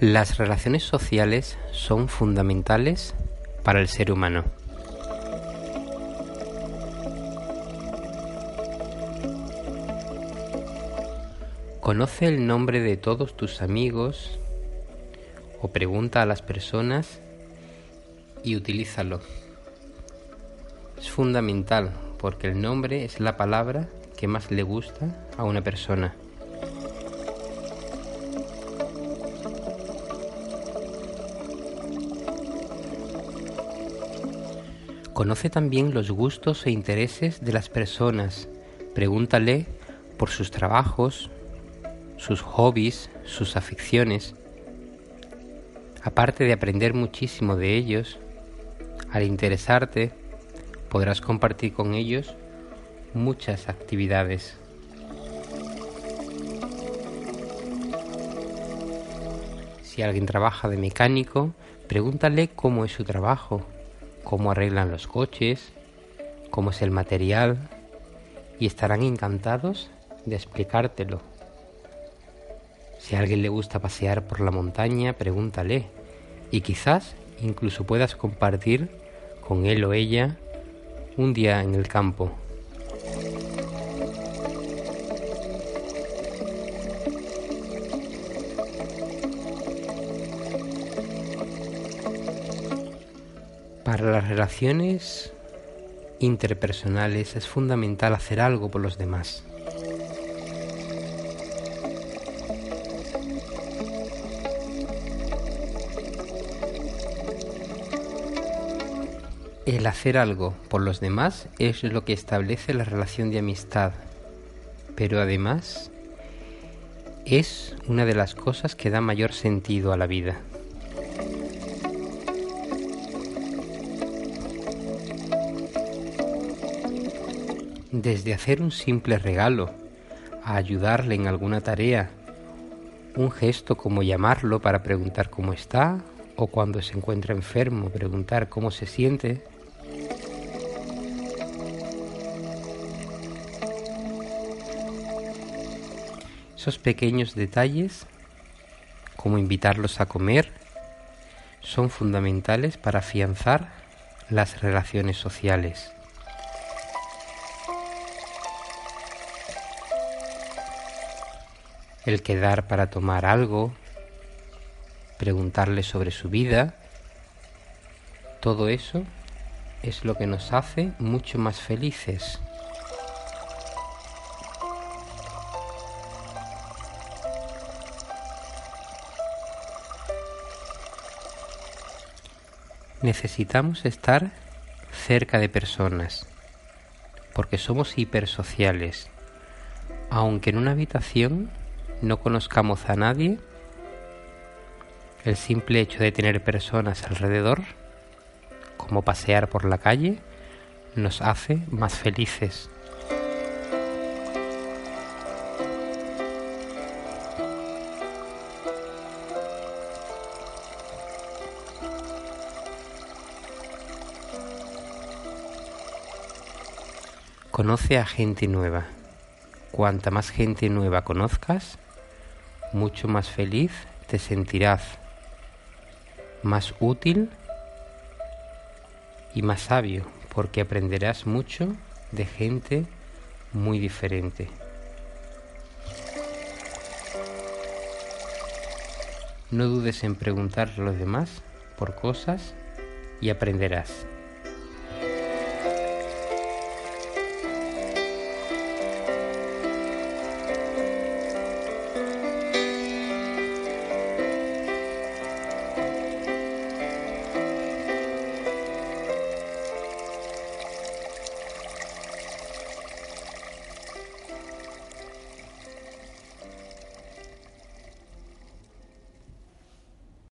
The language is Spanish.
Las relaciones sociales son fundamentales para el ser humano. Conoce el nombre de todos tus amigos o pregunta a las personas y utilízalo. Es fundamental porque el nombre es la palabra que más le gusta a una persona. Conoce también los gustos e intereses de las personas. Pregúntale por sus trabajos, sus hobbies, sus aficiones. Aparte de aprender muchísimo de ellos, al interesarte, podrás compartir con ellos muchas actividades. Si alguien trabaja de mecánico, pregúntale cómo es su trabajo cómo arreglan los coches, cómo es el material, y estarán encantados de explicártelo. Si a alguien le gusta pasear por la montaña, pregúntale, y quizás incluso puedas compartir con él o ella un día en el campo. Para las relaciones interpersonales es fundamental hacer algo por los demás. El hacer algo por los demás es lo que establece la relación de amistad, pero además es una de las cosas que da mayor sentido a la vida. Desde hacer un simple regalo, a ayudarle en alguna tarea, un gesto como llamarlo para preguntar cómo está, o cuando se encuentra enfermo preguntar cómo se siente. Esos pequeños detalles, como invitarlos a comer, son fundamentales para afianzar las relaciones sociales. El quedar para tomar algo, preguntarle sobre su vida, todo eso es lo que nos hace mucho más felices. Necesitamos estar cerca de personas, porque somos hipersociales. Aunque en una habitación no conozcamos a nadie, el simple hecho de tener personas alrededor, como pasear por la calle, nos hace más felices. Conoce a gente nueva. Cuanta más gente nueva conozcas, mucho más feliz te sentirás, más útil y más sabio, porque aprenderás mucho de gente muy diferente. No dudes en preguntar a los demás por cosas y aprenderás.